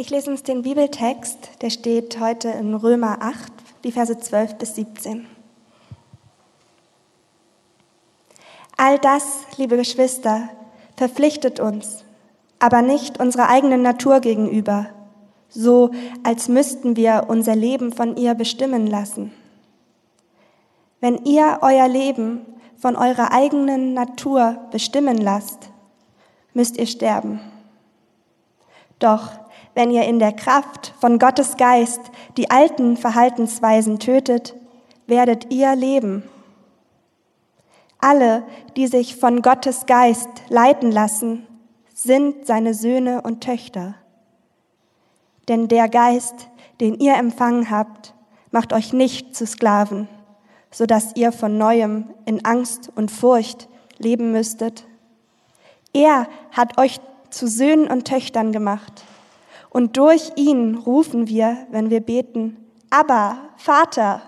Ich lese uns den Bibeltext, der steht heute in Römer 8, die Verse 12 bis 17. All das, liebe Geschwister, verpflichtet uns, aber nicht unserer eigenen Natur gegenüber, so als müssten wir unser Leben von ihr bestimmen lassen. Wenn ihr euer Leben von eurer eigenen Natur bestimmen lasst, müsst ihr sterben. Doch wenn ihr in der Kraft von Gottes Geist die alten Verhaltensweisen tötet, werdet ihr leben. Alle, die sich von Gottes Geist leiten lassen, sind seine Söhne und Töchter. Denn der Geist, den ihr empfangen habt, macht euch nicht zu Sklaven, so dass ihr von neuem in Angst und Furcht leben müsstet. Er hat euch zu Söhnen und Töchtern gemacht. Und durch ihn rufen wir, wenn wir beten, aber Vater.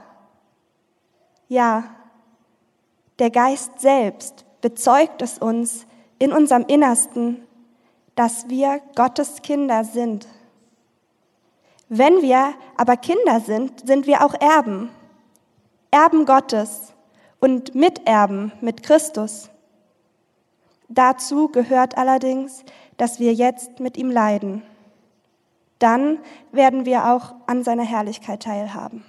Ja, der Geist selbst bezeugt es uns in unserem Innersten, dass wir Gottes Kinder sind. Wenn wir aber Kinder sind, sind wir auch Erben, Erben Gottes und Miterben mit Christus. Dazu gehört allerdings, dass wir jetzt mit ihm leiden. Dann werden wir auch an seiner Herrlichkeit teilhaben.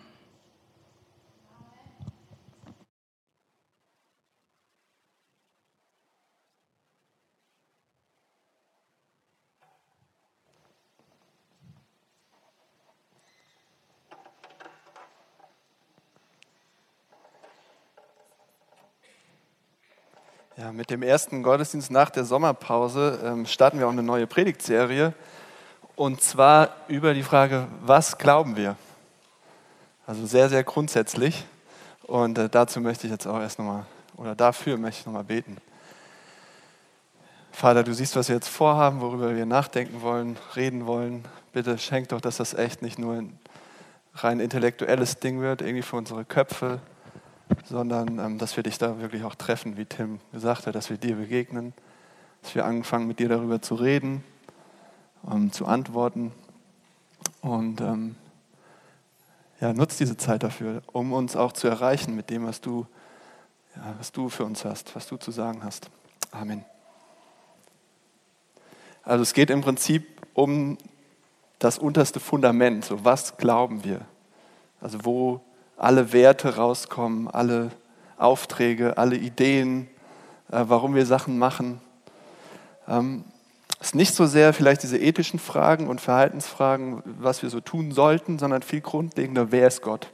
Ja, mit dem ersten Gottesdienst nach der Sommerpause ähm, starten wir auch eine neue Predigtserie. Und zwar über die Frage, was glauben wir? Also sehr, sehr grundsätzlich. Und äh, dazu möchte ich jetzt auch erst nochmal, oder dafür möchte ich nochmal beten. Vater, du siehst, was wir jetzt vorhaben, worüber wir nachdenken wollen, reden wollen. Bitte schenk doch, dass das echt nicht nur ein rein intellektuelles Ding wird, irgendwie für unsere Köpfe, sondern ähm, dass wir dich da wirklich auch treffen, wie Tim gesagt hat, dass wir dir begegnen, dass wir anfangen mit dir darüber zu reden, ähm, zu antworten und ähm, ja, nutzt diese Zeit dafür, um uns auch zu erreichen mit dem, was du, ja, was du für uns hast, was du zu sagen hast. Amen. Also es geht im Prinzip um das unterste Fundament, so was glauben wir? Also wo alle Werte rauskommen, alle Aufträge, alle Ideen, äh, warum wir Sachen machen. Ähm, es ist nicht so sehr vielleicht diese ethischen Fragen und Verhaltensfragen, was wir so tun sollten, sondern viel grundlegender, wer ist Gott?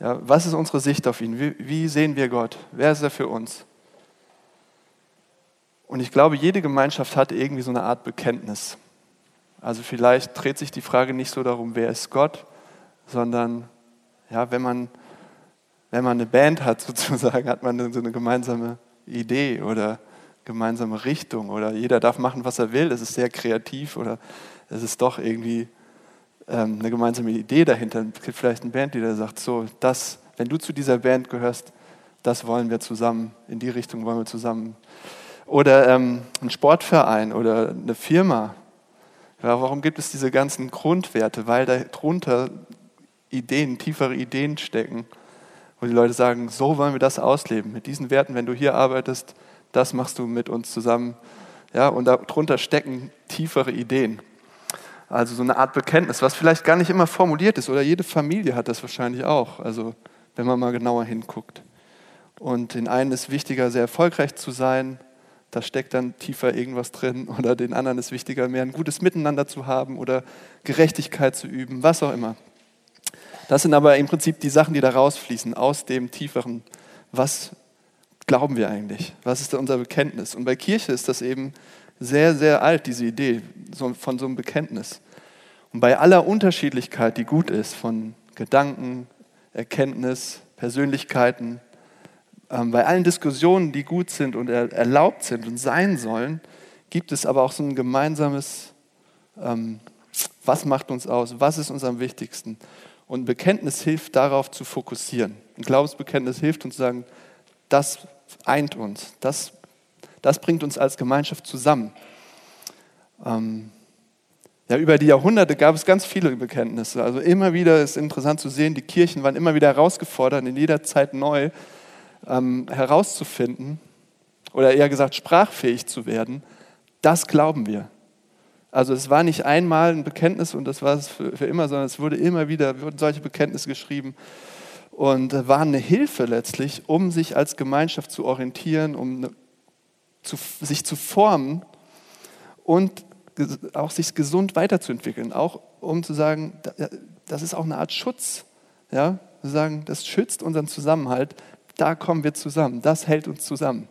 Ja, was ist unsere Sicht auf ihn? Wie, wie sehen wir Gott? Wer ist er für uns? Und ich glaube, jede Gemeinschaft hat irgendwie so eine Art Bekenntnis. Also vielleicht dreht sich die Frage nicht so darum, wer ist Gott, sondern ja, wenn, man, wenn man eine Band hat, sozusagen, hat man so eine gemeinsame Idee oder gemeinsame Richtung oder jeder darf machen, was er will. Es ist sehr kreativ oder es ist doch irgendwie ähm, eine gemeinsame Idee dahinter. Es gibt vielleicht eine Band, da sagt, so, das, wenn du zu dieser Band gehörst, das wollen wir zusammen, in die Richtung wollen wir zusammen. Oder ähm, ein Sportverein oder eine Firma. Ja, warum gibt es diese ganzen Grundwerte? Weil darunter Ideen, tiefere Ideen stecken, wo die Leute sagen, so wollen wir das ausleben, mit diesen Werten, wenn du hier arbeitest, das machst du mit uns zusammen. Ja, und darunter stecken tiefere Ideen. Also so eine Art Bekenntnis, was vielleicht gar nicht immer formuliert ist, oder jede Familie hat das wahrscheinlich auch, also wenn man mal genauer hinguckt. Und den einen ist wichtiger, sehr erfolgreich zu sein, da steckt dann tiefer irgendwas drin, oder den anderen ist wichtiger, mehr ein gutes Miteinander zu haben oder Gerechtigkeit zu üben, was auch immer. Das sind aber im Prinzip die Sachen, die da rausfließen aus dem tieferen. Was glauben wir eigentlich? Was ist unser Bekenntnis? Und bei Kirche ist das eben sehr, sehr alt, diese Idee von so einem Bekenntnis. Und bei aller Unterschiedlichkeit, die gut ist, von Gedanken, Erkenntnis, Persönlichkeiten, ähm, bei allen Diskussionen, die gut sind und erlaubt sind und sein sollen, gibt es aber auch so ein gemeinsames, ähm, was macht uns aus, was ist uns am wichtigsten. Und Bekenntnis hilft darauf zu fokussieren. Ein Glaubensbekenntnis hilft uns zu sagen, das eint uns, das, das bringt uns als Gemeinschaft zusammen. Ähm, Ja, über die Jahrhunderte gab es ganz viele Bekenntnisse. Also immer wieder ist interessant zu sehen, die Kirchen waren immer wieder herausgefordert, in jeder Zeit neu ähm, herauszufinden oder eher gesagt sprachfähig zu werden. Das glauben wir. Also es war nicht einmal ein Bekenntnis und das war es für, für immer, sondern es wurde immer wieder, wurden solche Bekenntnisse geschrieben und waren eine Hilfe letztlich, um sich als Gemeinschaft zu orientieren, um ne, zu, sich zu formen und auch sich gesund weiterzuentwickeln, auch um zu sagen, das ist auch eine Art Schutz. Ja? Wir sagen, das schützt unseren Zusammenhalt, da kommen wir zusammen, das hält uns zusammen.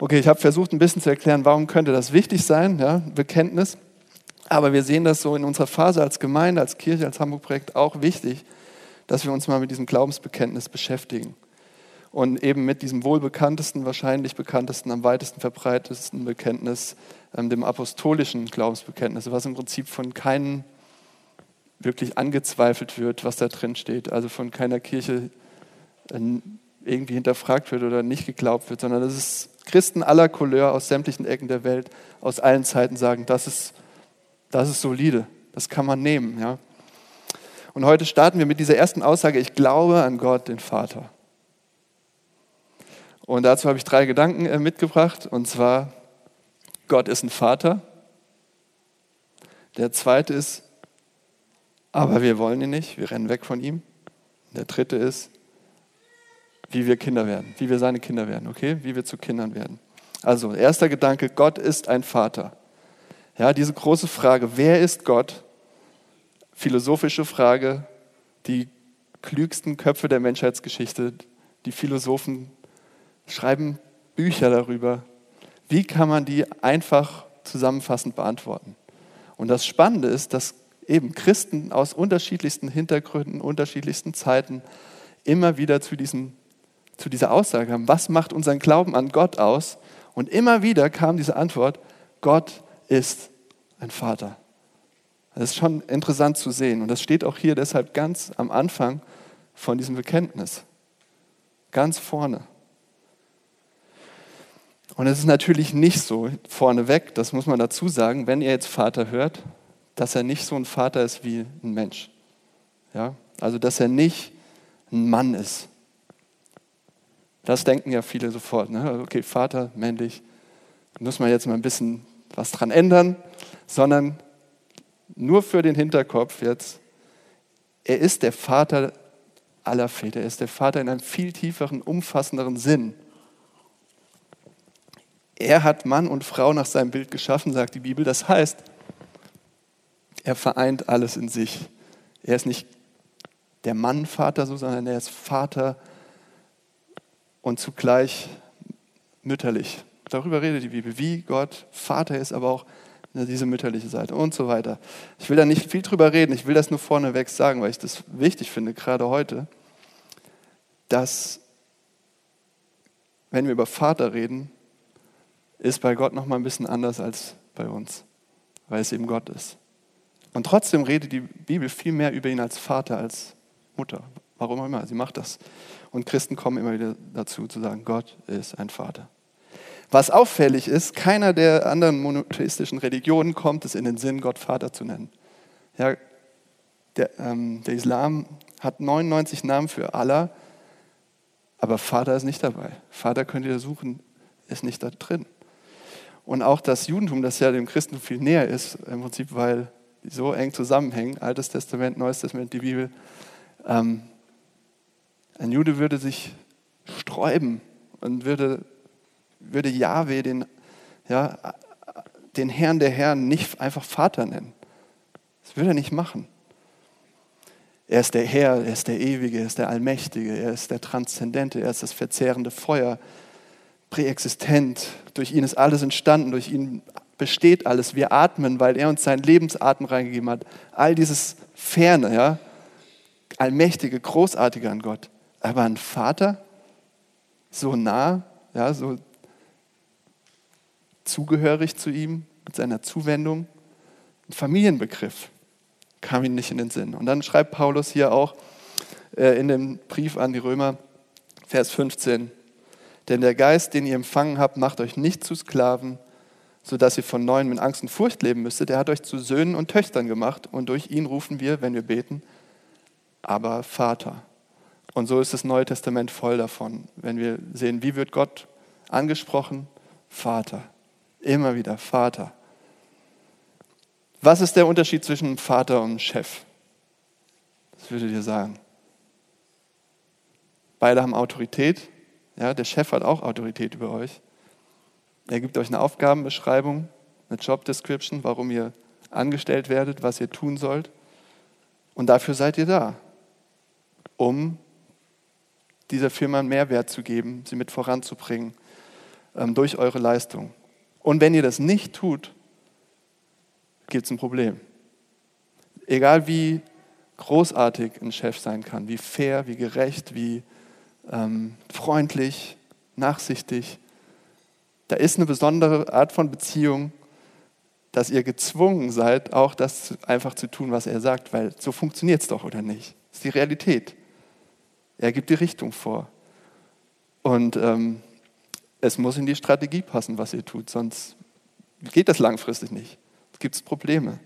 Okay, ich habe versucht ein bisschen zu erklären, warum könnte das wichtig sein, ja, Bekenntnis. Aber wir sehen das so in unserer Phase als Gemeinde, als Kirche, als Hamburg-Projekt auch wichtig, dass wir uns mal mit diesem Glaubensbekenntnis beschäftigen. Und eben mit diesem wohl bekanntesten, wahrscheinlich bekanntesten, am weitesten verbreitesten Bekenntnis, ähm, dem apostolischen Glaubensbekenntnis, was im Prinzip von keinem wirklich angezweifelt wird, was da drin steht. Also von keiner Kirche äh, irgendwie hinterfragt wird oder nicht geglaubt wird, sondern das ist Christen aller Couleur aus sämtlichen Ecken der Welt, aus allen Zeiten sagen, das ist, das ist solide, das kann man nehmen. Ja? Und heute starten wir mit dieser ersten Aussage, ich glaube an Gott, den Vater. Und dazu habe ich drei Gedanken äh, mitgebracht. Und zwar, Gott ist ein Vater. Der zweite ist, aber wir wollen ihn nicht, wir rennen weg von ihm. Der dritte ist, wie wir Kinder werden, wie wir seine Kinder werden, okay? Wie wir zu Kindern werden. Also, erster Gedanke, Gott ist ein Vater. Ja, diese große Frage, wer ist Gott? Philosophische Frage, die klügsten Köpfe der Menschheitsgeschichte, die Philosophen schreiben Bücher darüber. Wie kann man die einfach zusammenfassend beantworten? Und das Spannende ist, dass eben Christen aus unterschiedlichsten Hintergründen, unterschiedlichsten Zeiten immer wieder zu, diesem, zu dieser Aussage haben, was macht unseren Glauben an Gott aus? Und immer wieder kam diese Antwort, Gott ist ein Vater. Das ist schon interessant zu sehen. Und das steht auch hier deshalb ganz am Anfang von diesem Bekenntnis. Ganz vorne. Und es ist natürlich nicht so vorneweg, das muss man dazu sagen, wenn ihr jetzt Vater hört, dass er nicht so ein Vater ist wie ein Mensch. Ja? Also, dass er nicht ein Mann ist. Das denken ja viele sofort. Ne? Okay, Vater, männlich, muss man jetzt mal ein bisschen was dran ändern, sondern nur für den Hinterkopf jetzt, er ist der Vater aller Väter. Er ist der Vater in einem viel tieferen, umfassenderen Sinn. Er hat Mann und Frau nach seinem Bild geschaffen, sagt die Bibel. Das heißt, er vereint alles in sich. Er ist nicht der Mann-Vater, so, sondern er ist Vater und zugleich mütterlich. Darüber redet die Bibel, wie Gott Vater ist, aber auch diese mütterliche Seite und so weiter. Ich will da nicht viel drüber reden, ich will das nur vorneweg sagen, weil ich das wichtig finde, gerade heute, dass, wenn wir über Vater reden, ist bei Gott noch mal ein bisschen anders als bei uns, weil es eben Gott ist. Und trotzdem redet die Bibel viel mehr über ihn als Vater, als Mutter. Warum auch immer, sie macht das. Und Christen kommen immer wieder dazu zu sagen, Gott ist ein Vater. Was auffällig ist, keiner der anderen monotheistischen Religionen kommt es in den Sinn, Gott Vater zu nennen. Ja, der, ähm, der Islam hat 99 Namen für Allah, aber Vater ist nicht dabei. Vater könnt ihr suchen, ist nicht da drin. Und auch das Judentum, das ja dem Christen viel näher ist, im Prinzip, weil die so eng zusammenhängen, Altes Testament, Neues Testament, die Bibel, ähm, ein Jude würde sich sträuben und würde würde Yahweh den, ja, den Herrn der Herren nicht einfach Vater nennen. Das würde er nicht machen. Er ist der Herr, er ist der Ewige, er ist der Allmächtige, er ist der Transzendente, er ist das verzehrende Feuer, präexistent. Durch ihn ist alles entstanden, durch ihn besteht alles. Wir atmen, weil er uns seinen Lebensatem reingegeben hat. All dieses Ferne, ja, allmächtige, großartige an Gott. Aber ein Vater, so nah, ja, so zugehörig zu ihm, mit seiner Zuwendung. Ein Familienbegriff kam ihm nicht in den Sinn. Und dann schreibt Paulus hier auch äh, in dem Brief an die Römer, Vers 15, denn der Geist, den ihr empfangen habt, macht euch nicht zu Sklaven, sodass ihr von neuem mit Angst und Furcht leben müsstet. Er hat euch zu Söhnen und Töchtern gemacht und durch ihn rufen wir, wenn wir beten, aber Vater. Und so ist das Neue Testament voll davon, wenn wir sehen, wie wird Gott angesprochen? Vater. Immer wieder Vater. Was ist der Unterschied zwischen Vater und Chef? Was würdet ihr sagen? Beide haben Autorität. Ja, der Chef hat auch Autorität über euch. Er gibt euch eine Aufgabenbeschreibung, eine Job Description, warum ihr angestellt werdet, was ihr tun sollt. Und dafür seid ihr da, um dieser Firma einen Mehrwert zu geben, sie mit voranzubringen ähm, durch eure Leistung. Und wenn ihr das nicht tut, gibt es ein Problem. Egal wie großartig ein Chef sein kann, wie fair, wie gerecht, wie ähm, freundlich, nachsichtig, da ist eine besondere Art von Beziehung, dass ihr gezwungen seid, auch das einfach zu tun, was er sagt, weil so funktioniert es doch, oder nicht? Das ist die Realität. Er gibt die Richtung vor. Und ähm, es muss in die Strategie passen, was ihr tut, sonst geht das langfristig nicht. Es gibt Probleme.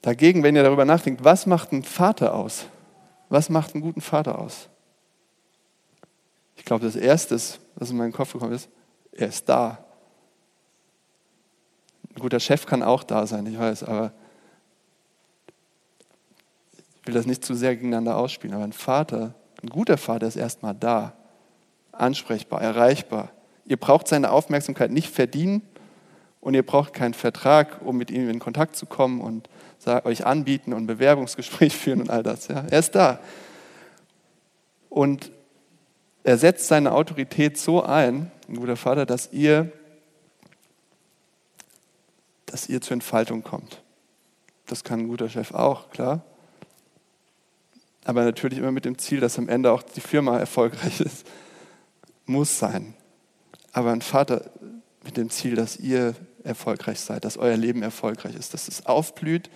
Dagegen, wenn ihr darüber nachdenkt, was macht ein Vater aus? Was macht einen guten Vater aus? Ich glaube, das Erste, was in meinen Kopf gekommen ist, er ist da. Ein guter Chef kann auch da sein, ich weiß, aber ich will das nicht zu sehr gegeneinander ausspielen. Aber ein Vater, ein guter Vater ist erstmal da, ansprechbar, erreichbar. Ihr braucht seine Aufmerksamkeit nicht verdienen und ihr braucht keinen Vertrag, um mit ihm in Kontakt zu kommen und euch anbieten und Bewerbungsgespräch führen und all das. Ja. Er ist da. Und er setzt seine Autorität so ein, ein guter Vater, dass ihr, dass ihr zur Entfaltung kommt. Das kann ein guter Chef auch, klar. Aber natürlich immer mit dem Ziel, dass am Ende auch die Firma erfolgreich ist. Muss sein. Aber ein Vater mit dem Ziel, dass ihr erfolgreich seid, dass euer Leben erfolgreich ist, dass es aufblüht,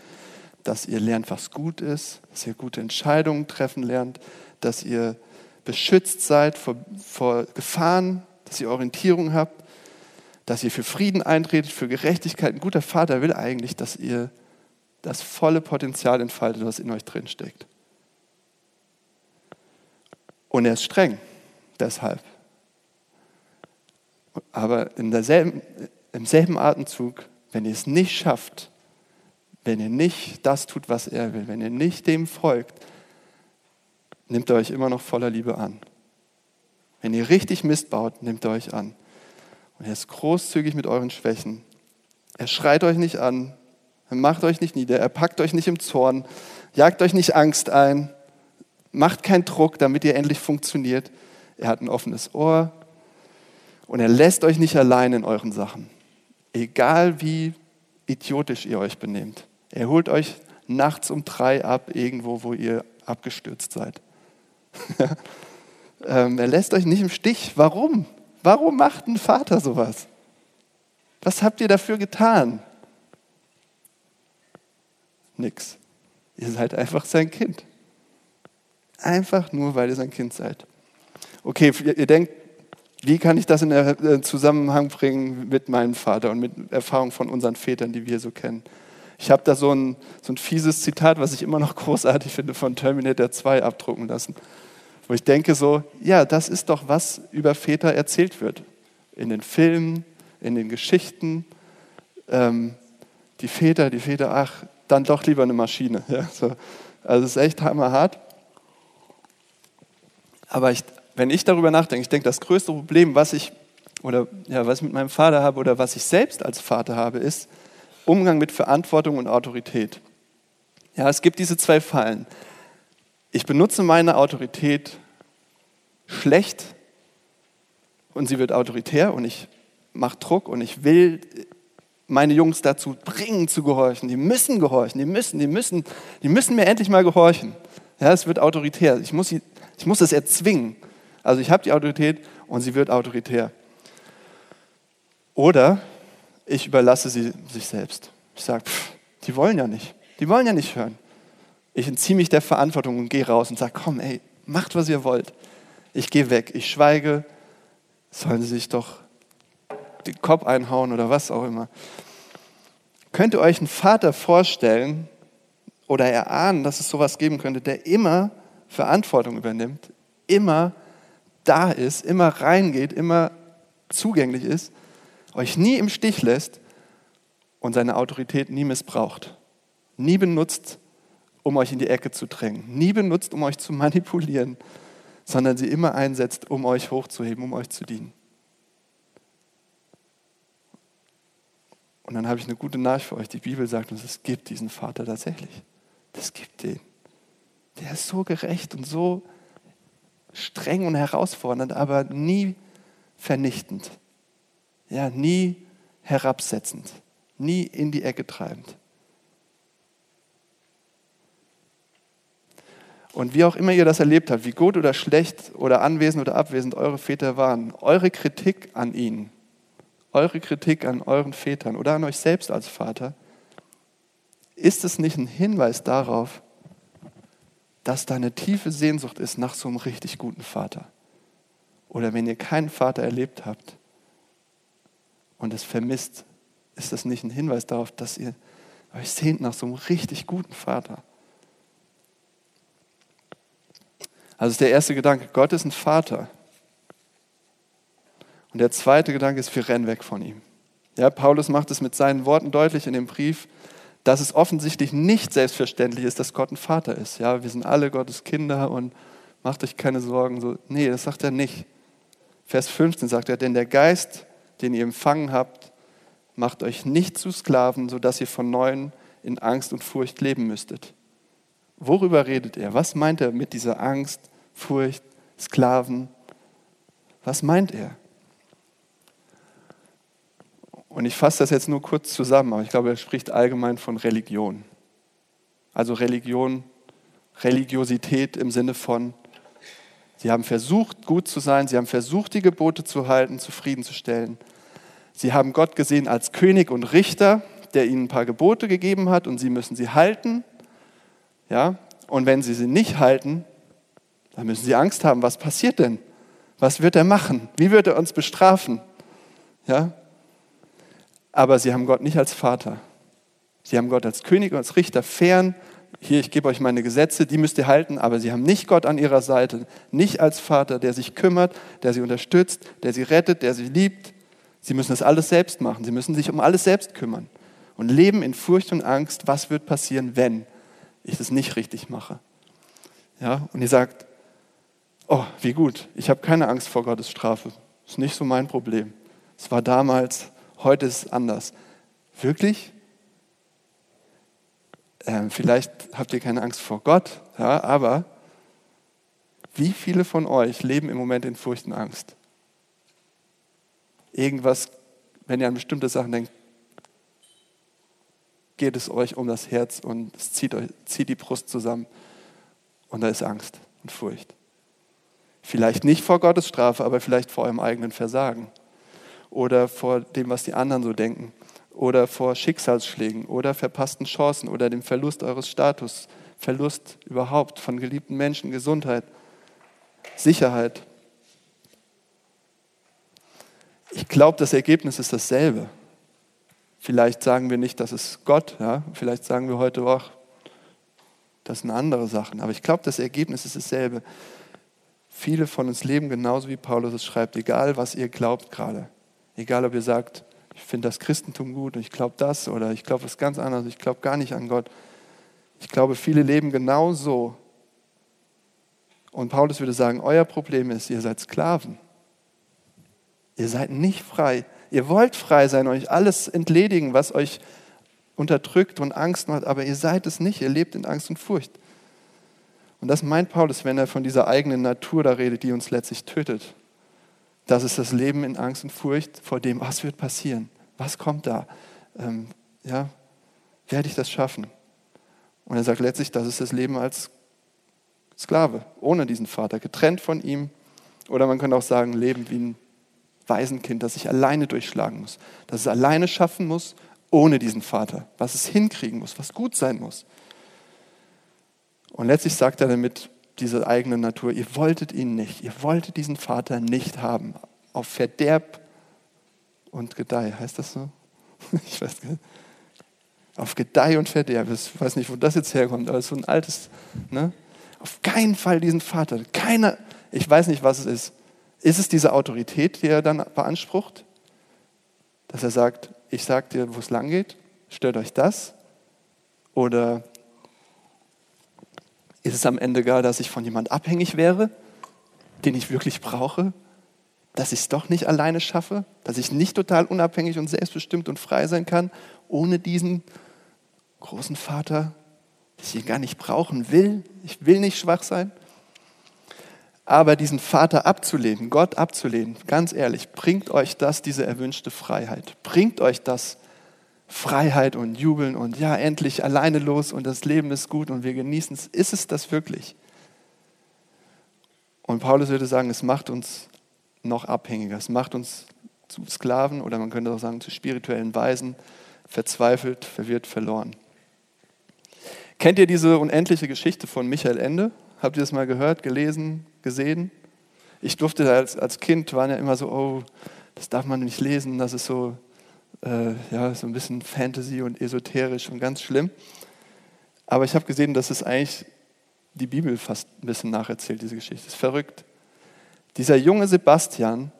dass ihr lernt, was gut ist, dass ihr gute Entscheidungen treffen lernt, dass ihr beschützt seid vor, vor Gefahren, dass ihr Orientierung habt, dass ihr für Frieden eintretet, für Gerechtigkeit. Ein guter Vater will eigentlich, dass ihr das volle Potenzial entfaltet, was in euch drin steckt. Und er ist streng, deshalb. Aber in derselben, im selben Atemzug, wenn ihr es nicht schafft, wenn ihr nicht das tut, was er will, wenn ihr nicht dem folgt, nimmt er euch immer noch voller Liebe an. Wenn ihr richtig Mist baut, nimmt er euch an. Und er ist großzügig mit euren Schwächen. Er schreit euch nicht an, er macht euch nicht nieder, er packt euch nicht im Zorn, jagt euch nicht Angst ein, macht keinen Druck, damit ihr endlich funktioniert. Er hat ein offenes Ohr und er lässt euch nicht allein in euren Sachen. Egal wie idiotisch ihr euch benehmt. Er holt euch nachts um drei ab, irgendwo, wo ihr abgestürzt seid. ähm, er lässt euch nicht im Stich. Warum? Warum macht ein Vater sowas? Was habt ihr dafür getan? Nix. Ihr seid einfach sein Kind. Einfach nur, weil ihr sein Kind seid. Okay, ihr denkt, wie kann ich das in äh, Zusammenhang bringen mit meinem Vater und mit Erfahrungen von unseren Vätern, die wir so kennen? Ich habe da so ein, so ein fieses Zitat, was ich immer noch großartig finde, von Terminator 2 abdrucken lassen. Wo ich denke so, ja, das ist doch, was über Väter erzählt wird. In den Filmen, in den Geschichten. Ähm, die Väter, die Väter, ach, dann doch lieber eine Maschine. Ja, so. Also es ist echt hammerhart. Aber ich, wenn ich darüber nachdenke, ich denke, das größte Problem, was ich, oder ja, was ich mit meinem Vater habe oder was ich selbst als Vater habe, ist, Umgang mit Verantwortung und Autorität. Ja, es gibt diese zwei Fallen. Ich benutze meine Autorität schlecht und sie wird autoritär und ich mache Druck und ich will meine Jungs dazu bringen zu gehorchen. Die müssen gehorchen, die müssen, die müssen, die müssen mir endlich mal gehorchen. Ja, es wird autoritär. Ich muss, sie, ich muss es erzwingen. Also ich habe die Autorität und sie wird autoritär. Oder ich überlasse sie sich selbst. Ich sage, die wollen ja nicht. Die wollen ja nicht hören. Ich entziehe mich der Verantwortung und gehe raus und sage, komm, ey, macht, was ihr wollt. Ich gehe weg, ich schweige, sollen sie sich doch den Kopf einhauen oder was auch immer. Könnt ihr euch einen Vater vorstellen oder erahnen, dass es sowas geben könnte, der immer Verantwortung übernimmt, immer da ist, immer reingeht, immer zugänglich ist, euch nie im Stich lässt und seine Autorität nie missbraucht, nie benutzt, um euch in die Ecke zu drängen, nie benutzt, um euch zu manipulieren, sondern sie immer einsetzt, um euch hochzuheben, um euch zu dienen. Und dann habe ich eine gute Nachricht für euch. Die Bibel sagt uns, es gibt diesen Vater tatsächlich. Es gibt den. Der ist so gerecht und so streng und herausfordernd, aber nie vernichtend. Ja, nie herabsetzend, nie in die Ecke treibend. Und wie auch immer ihr das erlebt habt, wie gut oder schlecht oder anwesend oder abwesend eure Väter waren, eure Kritik an ihnen, eure Kritik an euren Vätern oder an euch selbst als Vater, ist es nicht ein Hinweis darauf, dass da eine tiefe Sehnsucht ist nach so einem richtig guten Vater? Oder wenn ihr keinen Vater erlebt habt und es vermisst, ist das nicht ein Hinweis darauf, dass ihr euch sehnt nach so einem richtig guten Vater? Also ist der erste Gedanke, Gott ist ein Vater. Und der zweite Gedanke ist, wir rennen weg von ihm. Ja, Paulus macht es mit seinen Worten deutlich in dem Brief, dass es offensichtlich nicht selbstverständlich ist, dass Gott ein Vater ist. Ja, wir sind alle Gottes Kinder und macht euch keine Sorgen. So, nee, das sagt er nicht. Vers 15 sagt er, denn der Geist, den ihr empfangen habt, macht euch nicht zu Sklaven, sodass ihr von neuem in Angst und Furcht leben müsstet. Worüber redet er? Was meint er mit dieser Angst, Furcht, Sklaven? Was meint er? Und ich fasse das jetzt nur kurz zusammen, aber ich glaube, er spricht allgemein von Religion. Also Religion, Religiosität im Sinne von, sie haben versucht, gut zu sein, sie haben versucht, die Gebote zu halten, zufriedenzustellen. Sie haben Gott gesehen als König und Richter, der ihnen ein paar Gebote gegeben hat und sie müssen sie halten. Ja? Und wenn sie sie nicht halten, dann müssen sie Angst haben. Was passiert denn? Was wird er machen? Wie wird er uns bestrafen? Ja? Aber sie haben Gott nicht als Vater. Sie haben Gott als König und als Richter fern. Hier, ich gebe euch meine Gesetze, die müsst ihr halten, aber sie haben nicht Gott an ihrer Seite, nicht als Vater, der sich kümmert, der sie unterstützt, der sie rettet, der sie liebt. Sie müssen das alles selbst machen. Sie müssen sich um alles selbst kümmern und leben in Furcht und Angst, was wird passieren, wenn ich das nicht richtig mache. Ja, und ihr sagt, oh, wie gut, ich habe keine Angst vor Gottes Strafe. Ist nicht so mein Problem. Es war damals, heute ist es anders. Wirklich? Ähm, vielleicht habt ihr keine Angst vor Gott, ja, aber wie viele von euch leben im Moment in Furcht und Angst? Irgendwas, wenn ihr an bestimmte Sachen denkt, geht es euch um das Herz und es zieht, euch, zieht die Brust zusammen und da ist Angst und Furcht. Vielleicht nicht vor Gottes Strafe, aber vielleicht vor eurem eigenen Versagen oder vor dem, was die anderen so denken oder vor Schicksalsschlägen oder verpassten Chancen oder dem Verlust eures Status, Verlust überhaupt von geliebten Menschen, Gesundheit, Sicherheit. Ich glaube, das Ergebnis ist dasselbe. Vielleicht sagen wir nicht, das ist Gott, ja? vielleicht sagen wir heute auch, das sind andere Sachen, aber ich glaube, das Ergebnis ist dasselbe. Viele von uns leben genauso wie Paulus es schreibt, egal was ihr glaubt gerade. Egal, ob ihr sagt, ich finde das Christentum gut und ich glaube das oder ich glaube was ganz anderes, ich glaube gar nicht an Gott. Ich glaube, viele leben genau so. Und Paulus würde sagen, euer Problem ist, ihr seid Sklaven. Ihr seid nicht frei. Ihr wollt frei sein, euch alles entledigen, was euch unterdrückt und Angst macht, aber ihr seid es nicht. Ihr lebt in Angst und Furcht. Und das meint Paulus, wenn er von dieser eigenen Natur da redet, die uns letztlich tötet. Das ist das Leben in Angst und Furcht vor dem, was wird passieren, was kommt da, ähm, ja, werde ich das schaffen? Und er sagt letztlich, das ist das Leben als Sklave, ohne diesen Vater, getrennt von ihm. Oder man könnte auch sagen, Leben wie ein Waisenkind, das sich alleine durchschlagen muss, das es alleine schaffen muss, ohne diesen Vater, was es hinkriegen muss, was gut sein muss. Und letztlich sagt er damit, diese eigene Natur. Ihr wolltet ihn nicht. Ihr wolltet diesen Vater nicht haben. Auf Verderb und Gedeih. Heißt das so? Ich weiß nicht. Auf Gedeih und Verderb. Ich weiß nicht, wo das jetzt herkommt, aber es ist so ein altes. Ne? Auf keinen Fall diesen Vater. Keiner, ich weiß nicht, was es ist. Ist es diese Autorität, die er dann beansprucht? Dass er sagt, ich sage dir, wo es lang geht, stört euch das? Oder ist es am Ende gar, dass ich von jemand abhängig wäre, den ich wirklich brauche? Dass ich es doch nicht alleine schaffe? Dass ich nicht total unabhängig und selbstbestimmt und frei sein kann, ohne diesen großen Vater, dass ich ihn gar nicht brauchen will? Ich will nicht schwach sein. Aber diesen Vater abzulehnen, Gott abzulehnen, ganz ehrlich, bringt euch das diese erwünschte Freiheit? Bringt euch das Freiheit und Jubeln und ja, endlich alleine los und das Leben ist gut und wir genießen es? Ist es das wirklich? Und Paulus würde sagen, es macht uns noch abhängiger, es macht uns zu Sklaven oder man könnte auch sagen zu spirituellen Weisen, verzweifelt, verwirrt, verloren. Kennt ihr diese unendliche Geschichte von Michael Ende? Habt ihr das mal gehört, gelesen, gesehen? Ich durfte als, als Kind, waren ja immer so, oh, das darf man nicht lesen, das ist so, äh, ja, so ein bisschen Fantasy und esoterisch und ganz schlimm. Aber ich habe gesehen, dass es eigentlich die Bibel fast ein bisschen nacherzählt, diese Geschichte. Das ist verrückt. Dieser junge Sebastian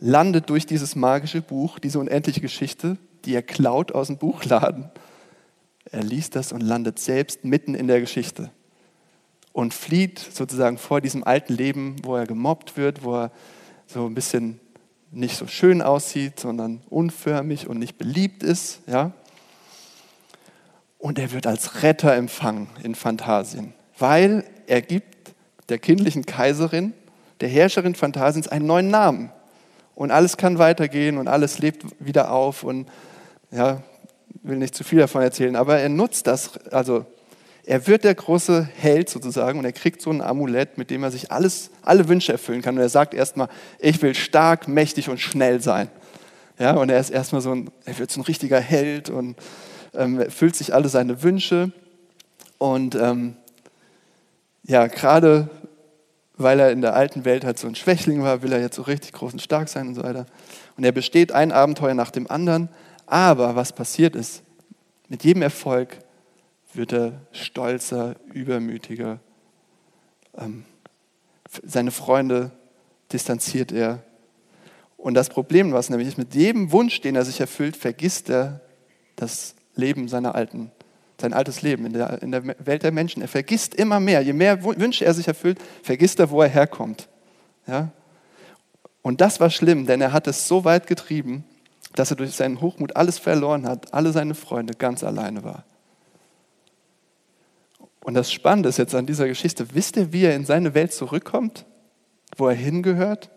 landet durch dieses magische Buch, diese unendliche Geschichte, die er klaut aus dem Buchladen. Er liest das und landet selbst mitten in der Geschichte und flieht sozusagen vor diesem alten Leben, wo er gemobbt wird, wo er so ein bisschen nicht so schön aussieht, sondern unförmig und nicht beliebt ist. Ja? Und er wird als Retter empfangen in Phantasien, weil er gibt der kindlichen Kaiserin, der Herrscherin Phantasiens einen neuen Namen. Und alles kann weitergehen und alles lebt wieder auf und ja, will nicht zu viel davon erzählen, aber er nutzt das, also er wird der große Held sozusagen und er kriegt so ein Amulett, mit dem er sich alles, alle Wünsche erfüllen kann. Und er sagt erstmal, ich will stark, mächtig und schnell sein. Ja, und er ist erstmal so ein, er wird so ein richtiger Held und ähm, erfüllt sich alle seine Wünsche. Und ähm, ja, gerade weil er in der alten Welt halt so ein Schwächling war, will er jetzt so richtig groß und stark sein und so weiter. Und er besteht ein Abenteuer nach dem anderen. Aber was passiert ist, mit jedem Erfolg wird er stolzer, übermütiger. Ähm, seine Freunde distanziert er. Und das Problem, was nämlich ist, mit jedem Wunsch, den er sich erfüllt, vergisst er das Leben seiner alten, sein altes Leben in der, in der Welt der Menschen. Er vergisst immer mehr. Je mehr Wünsche er sich erfüllt, vergisst er, wo er herkommt. Ja? Und das war schlimm, denn er hat es so weit getrieben, dass er durch seinen Hochmut alles verloren hat, alle seine Freunde ganz alleine war. Und das Spannende ist jetzt an dieser Geschichte, wisst ihr, wie er in seine Welt zurückkommt? Wo er hingehört?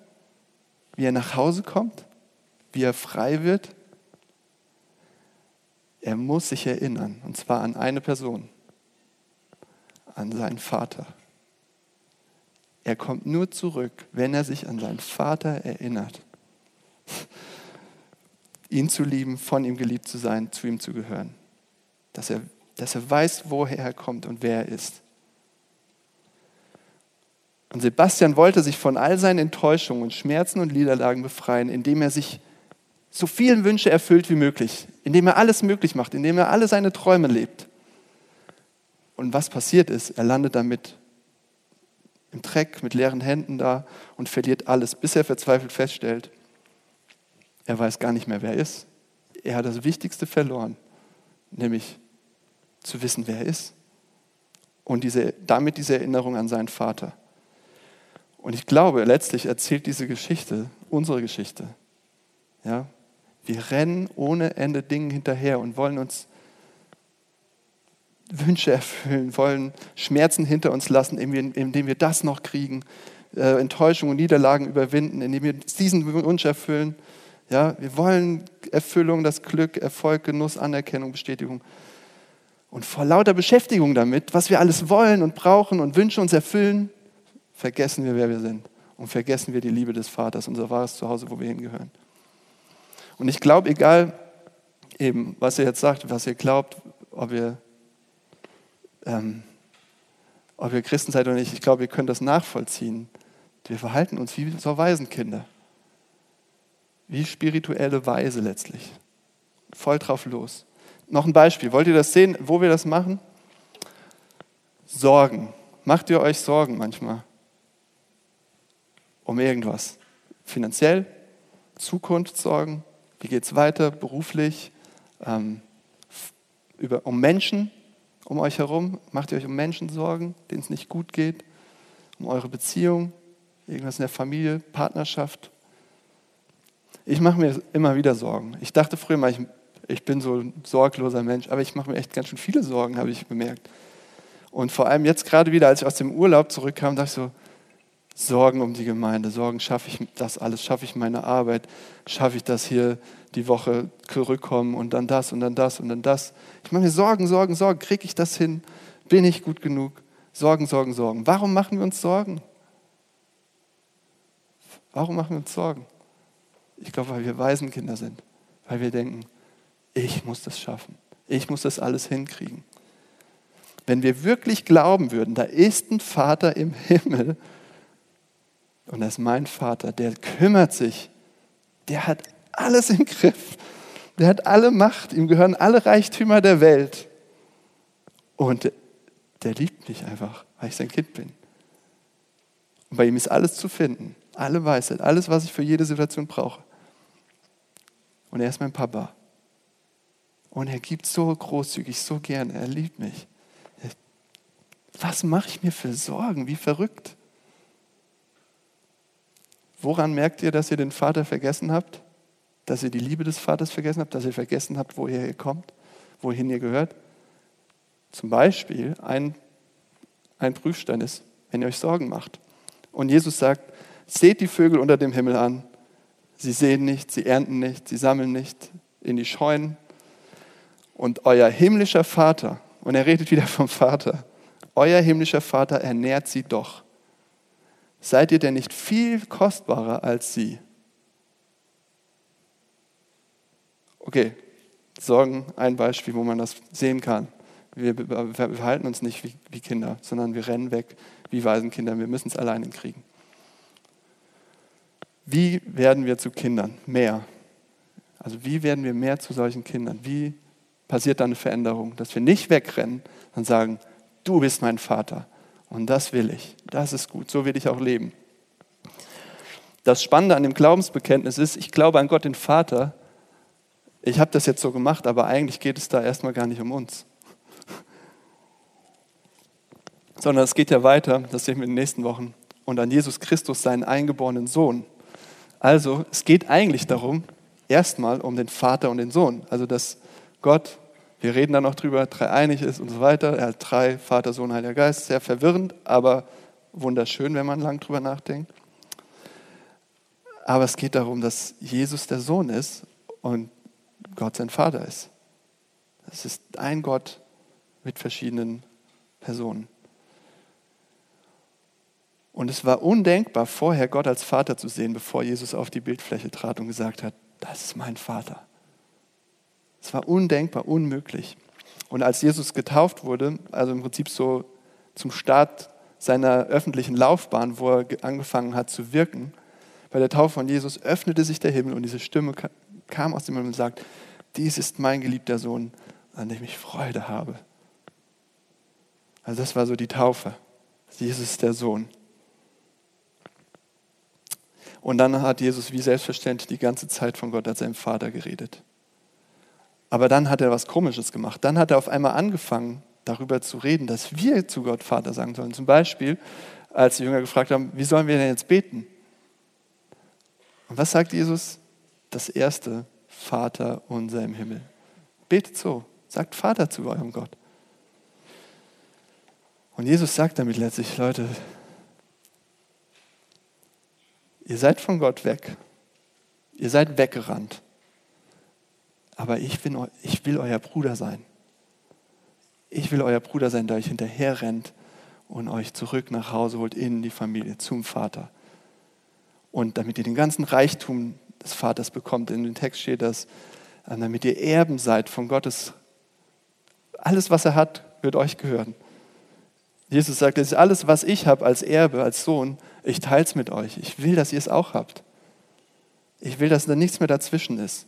Wie er nach Hause kommt? Wie er frei wird? Er muss sich erinnern, und zwar an eine Person, an seinen Vater. Er kommt nur zurück, wenn er sich an seinen Vater erinnert. Ihn zu lieben, von ihm geliebt zu sein, zu ihm zu gehören. Dass er dass er weiß, woher er kommt und wer er ist. Und Sebastian wollte sich von all seinen Enttäuschungen und Schmerzen und Niederlagen befreien, indem er sich so vielen Wünsche erfüllt wie möglich, indem er alles möglich macht, indem er alle seine Träume lebt. Und was passiert ist, er landet damit im Dreck mit leeren Händen da und verliert alles, bis er verzweifelt feststellt, er weiß gar nicht mehr, wer er ist. Er hat das Wichtigste verloren, nämlich zu wissen, wer er ist. Und diese, damit diese Erinnerung an seinen Vater. Und ich glaube, letztlich erzählt diese Geschichte unsere Geschichte. Ja? Wir rennen ohne Ende Dingen hinterher und wollen uns Wünsche erfüllen, wollen Schmerzen hinter uns lassen, indem wir das noch kriegen, äh, Enttäuschungen und Niederlagen überwinden, indem wir diesen Wunsch erfüllen. Ja, wir wollen Erfüllung, das Glück, Erfolg, Genuss, Anerkennung, Bestätigung. Und vor lauter Beschäftigung damit, was wir alles wollen und brauchen und Wünsche uns erfüllen, vergessen wir, wer wir sind. Und vergessen wir die Liebe des Vaters, unser wahres Zuhause, wo wir hingehören. Und ich glaube, egal eben, was ihr jetzt sagt, was ihr glaubt, ob ihr, ähm, ob ihr Christen seid oder nicht, ich glaube, ihr könnt das nachvollziehen. Wir verhalten uns wie so Waisenkinder. wie spirituelle Weise letztlich. Voll drauf los. Noch ein Beispiel. Wollt ihr das sehen, wo wir das machen? Sorgen. Macht ihr euch Sorgen manchmal? Um irgendwas? Finanziell? Zukunftssorgen? Wie geht es weiter beruflich? Ähm, über, um Menschen um euch herum? Macht ihr euch um Menschen Sorgen, denen es nicht gut geht? Um eure Beziehung? Irgendwas in der Familie? Partnerschaft? Ich mache mir immer wieder Sorgen. Ich dachte früher mal, ich, ich bin so ein sorgloser Mensch, aber ich mache mir echt ganz schön viele Sorgen, habe ich bemerkt. Und vor allem jetzt gerade wieder, als ich aus dem Urlaub zurückkam, dachte ich so, Sorgen um die Gemeinde, Sorgen, schaffe ich das alles, schaffe ich meine Arbeit, schaffe ich das hier die Woche zurückkommen und dann das und dann das und dann das. Ich mache mir Sorgen, Sorgen, Sorgen, kriege ich das hin? Bin ich gut genug? Sorgen, Sorgen, Sorgen. Warum machen wir uns Sorgen? Warum machen wir uns Sorgen? Ich glaube, weil wir Waisenkinder sind, weil wir denken, ich muss das schaffen, ich muss das alles hinkriegen. Wenn wir wirklich glauben würden, da ist ein Vater im Himmel und das ist mein Vater, der kümmert sich, der hat alles im Griff, der hat alle Macht, ihm gehören alle Reichtümer der Welt und der liebt mich einfach, weil ich sein Kind bin. Und bei ihm ist alles zu finden, alle Weisheit, alles, was ich für jede Situation brauche. Und er ist mein Papa. Und er gibt so großzügig, so gerne, er liebt mich. Was mache ich mir für Sorgen? Wie verrückt. Woran merkt ihr, dass ihr den Vater vergessen habt? Dass ihr die Liebe des Vaters vergessen habt? Dass ihr vergessen habt, woher ihr kommt? Wohin ihr gehört? Zum Beispiel ein, ein Prüfstein ist, wenn ihr euch Sorgen macht. Und Jesus sagt, seht die Vögel unter dem Himmel an. Sie sehen nicht, sie ernten nicht, sie sammeln nicht in die Scheunen. Und euer himmlischer Vater, und er redet wieder vom Vater, euer himmlischer Vater ernährt sie doch. Seid ihr denn nicht viel kostbarer als sie? Okay, Sorgen, ein Beispiel, wo man das sehen kann. Wir verhalten uns nicht wie, Kinder, sondern wir rennen weg wie Waisenkinder. Wir müssen es alleine kriegen. Wie werden wir zu Kindern? Mehr. Also wie werden wir mehr zu solchen Kindern? Wie passiert da eine Veränderung? Dass wir nicht wegrennen und sagen, du bist mein Vater. Und das will ich. Das ist gut. So will ich auch leben. Das Spannende an dem Glaubensbekenntnis ist, ich glaube an Gott den Vater. Ich habe das jetzt so gemacht, aber eigentlich geht es da erstmal gar nicht um uns. Sondern es geht ja weiter, das sehen wir in den nächsten Wochen, und an Jesus Christus, seinen eingeborenen Sohn. Also es geht eigentlich darum, erstmal um den Vater und den Sohn. Also dass Gott wir reden dann noch drüber, dreieinig ist und so weiter. Er hat drei, Vater, Sohn, Heiliger Geist. Sehr verwirrend, aber wunderschön, wenn man lang drüber nachdenkt. Aber es geht darum, dass Jesus der Sohn ist und Gott sein Vater ist. Es ist ein Gott mit verschiedenen Personen. Und es war undenkbar, vorher Gott als Vater zu sehen, bevor Jesus auf die Bildfläche trat und gesagt hat, das ist mein Vater. Es war undenkbar, unmöglich. Und als Jesus getauft wurde, also im Prinzip so zum Start seiner öffentlichen Laufbahn, wo er angefangen hat zu wirken, bei der Taufe von Jesus öffnete sich der Himmel und diese Stimme kam aus dem Himmel und sagt, dies ist mein geliebter Sohn, an dem ich Freude habe. Also das war so die Taufe. Jesus ist der Sohn. Und dann hat Jesus wie selbstverständlich die ganze Zeit von Gott als seinem Vater geredet. Aber dann hat er was Komisches gemacht. Dann hat er auf einmal angefangen, darüber zu reden, dass wir zu Gott Vater sagen sollen. Zum Beispiel, als die Jünger gefragt haben, wie sollen wir denn jetzt beten? Und was sagt Jesus? Das erste, Vater unser im Himmel. Betet so, sagt Vater zu eurem Gott. Und Jesus sagt damit letztlich, Leute, ihr seid von Gott weg. Ihr seid weggerannt aber ich, bin, ich will euer Bruder sein. Ich will euer Bruder sein, der euch hinterher rennt und euch zurück nach Hause holt in die Familie, zum Vater. Und damit ihr den ganzen Reichtum des Vaters bekommt, in dem Text steht das, äh, damit ihr Erben seid von Gottes, alles, was er hat, wird euch gehören. Jesus sagt, das ist alles, was ich habe als Erbe, als Sohn, ich teile es mit euch. Ich will, dass ihr es auch habt. Ich will, dass da nichts mehr dazwischen ist.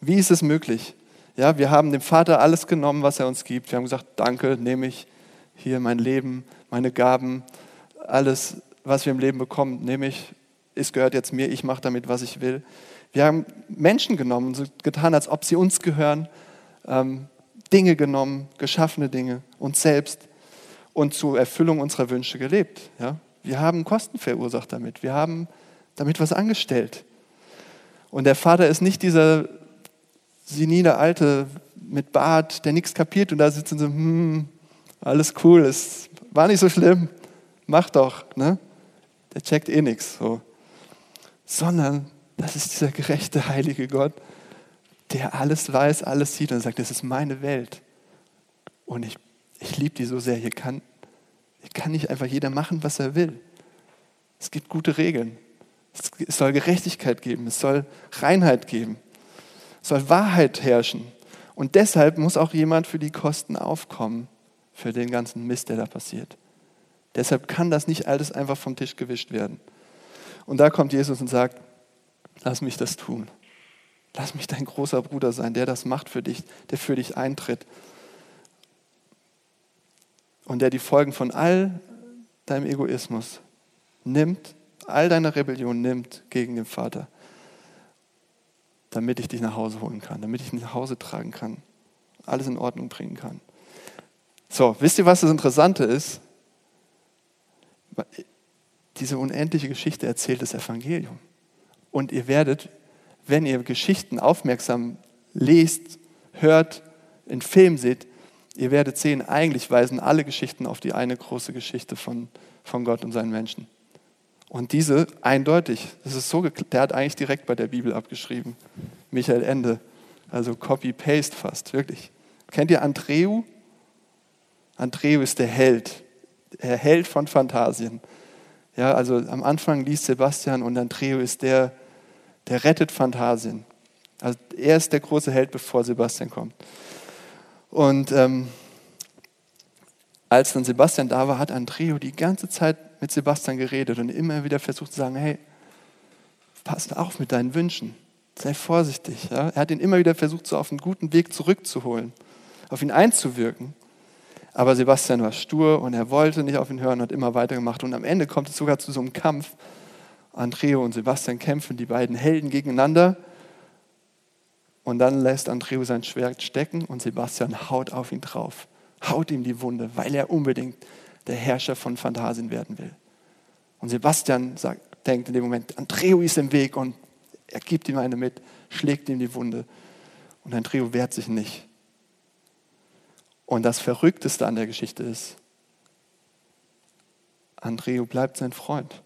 Wie ist es möglich? Ja, wir haben dem Vater alles genommen, was er uns gibt. Wir haben gesagt, danke, nehme ich hier mein Leben, meine Gaben, alles, was wir im Leben bekommen, nehme ich, es gehört jetzt mir, ich mache damit, was ich will. Wir haben Menschen genommen so getan, als ob sie uns gehören, ähm, Dinge genommen, geschaffene Dinge, uns selbst und zur Erfüllung unserer Wünsche gelebt. Ja? Wir haben Kosten verursacht damit. Wir haben damit was angestellt. Und der Vater ist nicht dieser senile Alte mit Bart, der nichts kapiert und da sitzt und so, hm, alles cool, es war nicht so schlimm, mach doch. Ne? Der checkt eh nichts. So. Sondern das ist dieser gerechte, heilige Gott, der alles weiß, alles sieht und sagt, das ist meine Welt. Und ich, ich liebe die so sehr. Hier kann, hier kann nicht einfach jeder machen, was er will. Es gibt gute Regeln. Es soll Gerechtigkeit geben, es soll Reinheit geben, soll Wahrheit herrschen. Und deshalb muss auch jemand für die Kosten aufkommen, für den ganzen Mist, der da passiert. Deshalb kann das nicht alles einfach vom Tisch gewischt werden. Und da kommt Jesus und sagt, lass mich das tun. Lass mich dein großer Bruder sein, der das macht für dich, der für dich eintritt. Und der die Folgen von all deinem Egoismus nimmt all deine Rebellion nimmt gegen den Vater, damit ich dich nach Hause holen kann, damit ich dich nach Hause tragen kann, alles in Ordnung bringen kann. So, wisst ihr, was das Interessante ist? Diese unendliche Geschichte erzählt das Evangelium. Und ihr werdet, wenn ihr Geschichten aufmerksam lest, hört, in Film seht, ihr werdet sehen, eigentlich weisen alle Geschichten auf die eine große Geschichte von, von Gott und seinen Menschen. Und diese eindeutig, das ist so, der hat eigentlich direkt bei der Bibel abgeschrieben. Michael Ende. Also Copy-Paste fast, wirklich. Kennt ihr Andreu? Andreu ist der Held, der Held von Phantasien. Ja, also am Anfang liest Sebastian und Andreu ist der, der rettet Phantasien. Also er ist der große Held, bevor Sebastian kommt. Und ähm, als dann Sebastian da war, hat Andreu die ganze Zeit mit Sebastian geredet und immer wieder versucht zu sagen, hey, pass auf mit deinen Wünschen, sei vorsichtig. Ja? Er hat ihn immer wieder versucht, so auf einen guten Weg zurückzuholen, auf ihn einzuwirken. Aber Sebastian war stur und er wollte nicht auf ihn hören und hat immer weitergemacht. Und am Ende kommt es sogar zu so einem Kampf. Andreo und Sebastian kämpfen, die beiden Helden gegeneinander. Und dann lässt Andreo sein Schwert stecken und Sebastian haut auf ihn drauf, haut ihm die Wunde, weil er unbedingt der Herrscher von Phantasien werden will. Und Sebastian sagt, denkt in dem Moment, Andreo ist im Weg und er gibt ihm eine mit, schlägt ihm die Wunde. Und Andreo wehrt sich nicht. Und das Verrückteste an der Geschichte ist, Andreo bleibt sein Freund.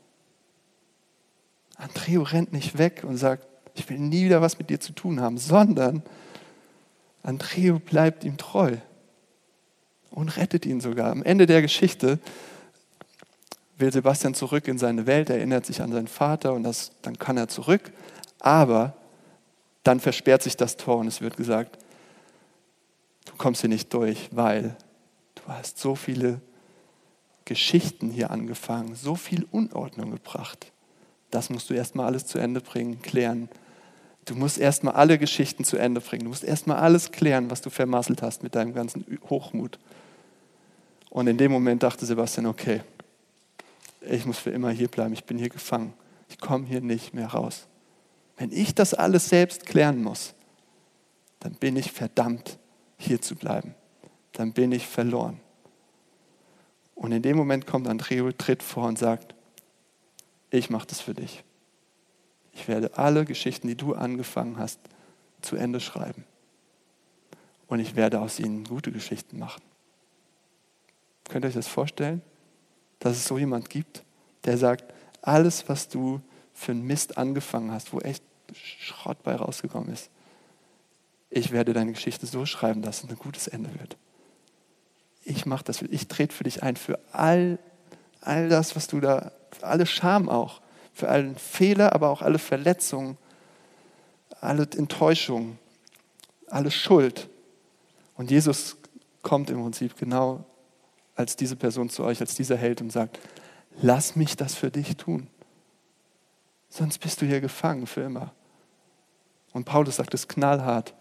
Andreo rennt nicht weg und sagt, ich will nie wieder was mit dir zu tun haben, sondern Andreo bleibt ihm treu und rettet ihn sogar. Am Ende der Geschichte will Sebastian zurück in seine Welt, erinnert sich an seinen Vater und das, dann kann er zurück. Aber dann versperrt sich das Tor und es wird gesagt, du kommst hier nicht durch, weil du hast so viele Geschichten hier angefangen, so viel Unordnung gebracht. Das musst du erstmal alles zu Ende bringen, klären. Du musst erstmal alle Geschichten zu Ende bringen. Du musst erstmal alles klären, was du vermasselt hast mit deinem ganzen Hochmut. Und in dem Moment dachte Sebastian, okay, ich muss für immer hier bleiben, ich bin hier gefangen, ich komme hier nicht mehr raus. Wenn ich das alles selbst klären muss, dann bin ich verdammt, hier zu bleiben. Dann bin ich verloren. Und in dem Moment kommt Andreo, tritt vor und sagt, ich mache das für dich. Ich werde alle Geschichten, die du angefangen hast, zu Ende schreiben. Und ich werde aus ihnen gute Geschichten machen. Könnt ihr euch das vorstellen? Dass es so jemand gibt, der sagt, alles, was du für einen Mist angefangen hast, wo echt Schrott bei rausgekommen ist, ich werde deine Geschichte so schreiben, dass es ein gutes Ende wird. Ich mache das, ich trete für dich ein, für all, all das, was du da, für alle Scham auch, für alle Fehler, aber auch alle Verletzungen, alle Enttäuschungen, alle Schuld. Und Jesus kommt im Prinzip genau als diese Person zu euch, als dieser Held und sagt, lass mich das für dich tun. Sonst bist du hier gefangen für immer. Und Paulus sagt es knallhart.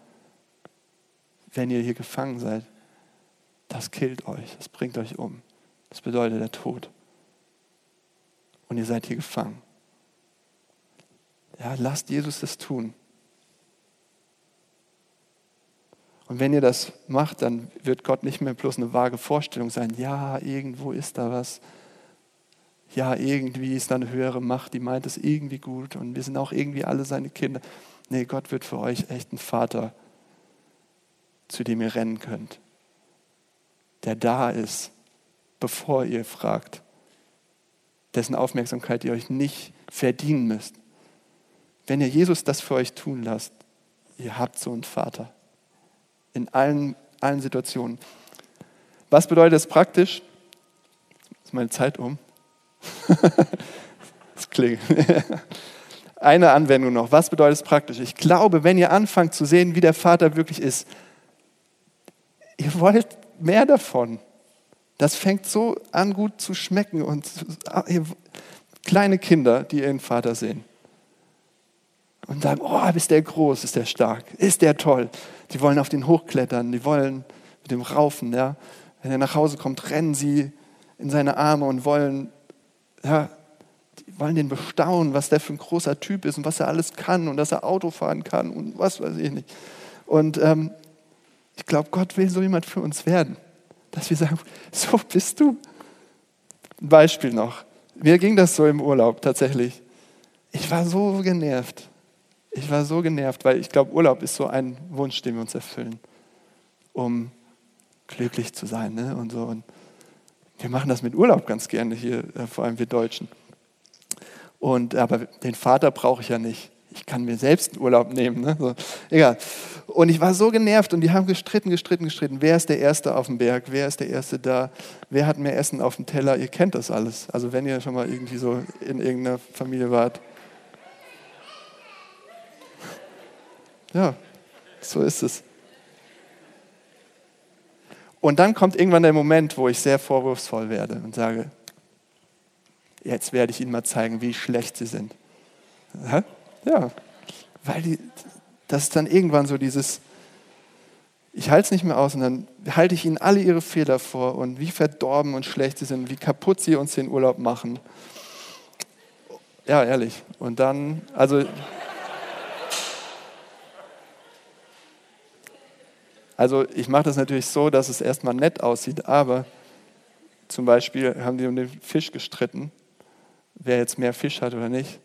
Wenn ihr hier gefangen seid, das killt euch, das bringt euch um. Das bedeutet der Tod. Und ihr seid hier gefangen. Ja, lasst Jesus das tun. Und wenn ihr das macht, dann wird Gott nicht mehr bloß eine vage Vorstellung sein. Ja, irgendwo ist da was. Ja, irgendwie ist da eine höhere Macht, die meint es irgendwie gut und wir sind auch irgendwie alle seine Kinder. Nee, Gott wird für euch echt ein Vater, zu dem ihr rennen könnt, der da ist, bevor ihr fragt, dessen Aufmerksamkeit ihr euch nicht verdienen müsst. Wenn ihr Jesus das für euch tun lasst, ihr habt so einen Vater in allen, allen Situationen. Was bedeutet das praktisch? Ist meine Zeit um? das klingt. Eine Anwendung noch. Was bedeutet es praktisch? Ich glaube, wenn ihr anfangt zu sehen, wie der Vater wirklich ist, ihr wollt mehr davon. Das fängt so an, gut zu schmecken. Und kleine Kinder, die ihren Vater sehen. Und sagen, oh, ist der groß, ist der stark, ist der toll. Die wollen auf den hochklettern, die wollen mit dem Raufen, ja. Wenn er nach Hause kommt, rennen sie in seine Arme und wollen ja, wollen den bestaunen, was der für ein großer Typ ist und was er alles kann und dass er Auto fahren kann und was weiß ich nicht. Und ähm, ich glaube, Gott will so jemand für uns werden, dass wir sagen, so bist du. Ein Beispiel noch. Mir ging das so im Urlaub tatsächlich. Ich war so genervt. Ich war so genervt, weil ich glaube, Urlaub ist so ein Wunsch, den wir uns erfüllen, um glücklich zu sein ne? und so. Und wir machen das mit Urlaub ganz gerne hier, äh, vor allem wir Deutschen. Und, aber den Vater brauche ich ja nicht. Ich kann mir selbst einen Urlaub nehmen. Ne? So, egal. Und ich war so genervt und die haben gestritten, gestritten, gestritten. Wer ist der Erste auf dem Berg? Wer ist der Erste da? Wer hat mehr Essen auf dem Teller? Ihr kennt das alles. Also wenn ihr schon mal irgendwie so in irgendeiner Familie wart. Ja, so ist es. Und dann kommt irgendwann der Moment, wo ich sehr vorwurfsvoll werde und sage, jetzt werde ich Ihnen mal zeigen, wie schlecht Sie sind. Ja, weil die, das ist dann irgendwann so dieses, ich halte es nicht mehr aus und dann halte ich Ihnen alle Ihre Fehler vor und wie verdorben und schlecht Sie sind, wie kaputt Sie uns den Urlaub machen. Ja, ehrlich. Und dann, also Also ich mache das natürlich so, dass es erstmal nett aussieht, aber zum Beispiel haben die um den Fisch gestritten, wer jetzt mehr Fisch hat oder nicht.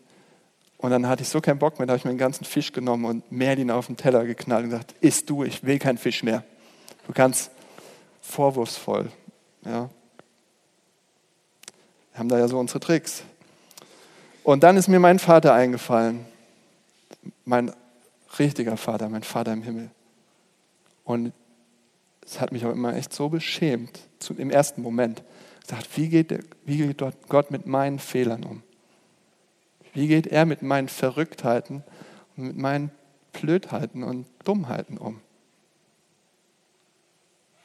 Und dann hatte ich so keinen Bock mehr, da habe ich mir den ganzen Fisch genommen und Merlin auf den Teller geknallt und gesagt, isst du, ich will keinen Fisch mehr. Du kannst vorwurfsvoll. Ja. Wir haben da ja so unsere Tricks. Und dann ist mir mein Vater eingefallen, mein richtiger Vater, mein Vater im Himmel. Und es hat mich auch immer echt so beschämt, im ersten Moment. Ich dachte, wie geht, der, wie geht Gott mit meinen Fehlern um? Wie geht er mit meinen Verrücktheiten und mit meinen Blödheiten und Dummheiten um?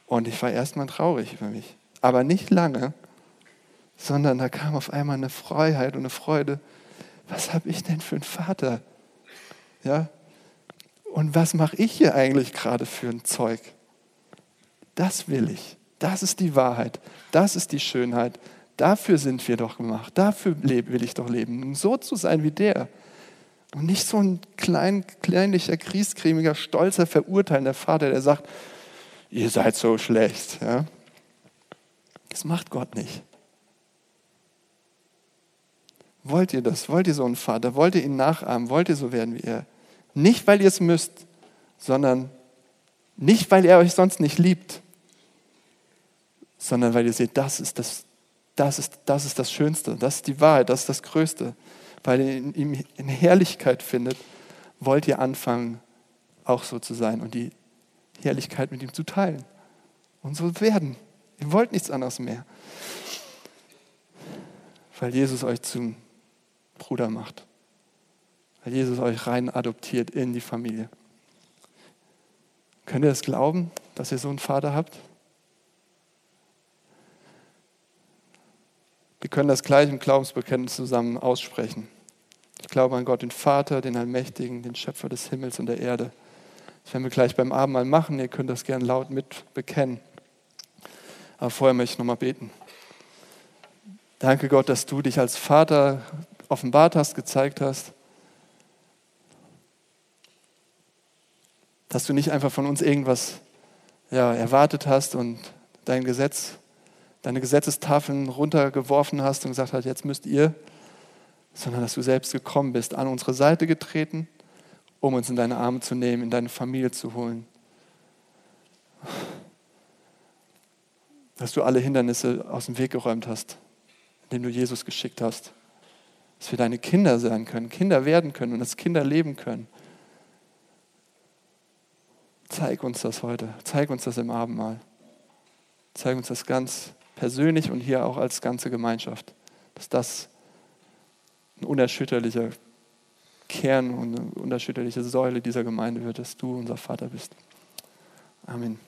Und ich war erstmal traurig über mich. Aber nicht lange, sondern da kam auf einmal eine Freiheit und eine Freude. Was habe ich denn für einen Vater? Ja, und was mache ich hier eigentlich gerade für ein Zeug? Das will ich. Das ist die Wahrheit. Das ist die Schönheit. Dafür sind wir doch gemacht. Dafür will ich doch leben, um so zu sein wie der. Und nicht so ein klein, kleinlicher, griesgrämiger, stolzer, verurteilender Vater, der sagt, ihr seid so schlecht. Ja? Das macht Gott nicht. Wollt ihr das? Wollt ihr so einen Vater? Wollt ihr ihn nachahmen? Wollt ihr so werden wie er? Nicht, weil ihr es müsst, sondern nicht, weil er euch sonst nicht liebt, sondern weil ihr seht, das ist das, das ist, das ist das Schönste, das ist die Wahrheit, das ist das Größte. Weil ihr in ihm in Herrlichkeit findet, wollt ihr anfangen, auch so zu sein und die Herrlichkeit mit ihm zu teilen. Und so werden. Ihr wollt nichts anderes mehr. Weil Jesus euch zum Bruder macht weil Jesus euch rein adoptiert in die Familie. Könnt ihr es glauben, dass ihr so einen Vater habt? Wir können das gleich im Glaubensbekenntnis zusammen aussprechen. Ich glaube an Gott, den Vater, den Allmächtigen, den Schöpfer des Himmels und der Erde. Das werden wir gleich beim Abendmahl machen. Ihr könnt das gern laut mit bekennen. Aber vorher möchte ich nochmal beten. Danke Gott, dass du dich als Vater offenbart hast, gezeigt hast. Dass du nicht einfach von uns irgendwas ja, erwartet hast und dein Gesetz, deine Gesetzestafeln runtergeworfen hast und gesagt hast, jetzt müsst ihr, sondern dass du selbst gekommen bist, an unsere Seite getreten, um uns in deine Arme zu nehmen, in deine Familie zu holen. Dass du alle Hindernisse aus dem Weg geräumt hast den du Jesus geschickt hast. Dass wir deine Kinder sein können, Kinder werden können und dass Kinder leben können. Zeig uns das heute. Zeig uns das im Abendmahl. Zeig uns das ganz persönlich und hier auch als ganze Gemeinschaft. Dass das ein unerschütterlicher Kern und eine unerschütterliche Säule dieser Gemeinde wird, dass du unser Vater bist. Amen.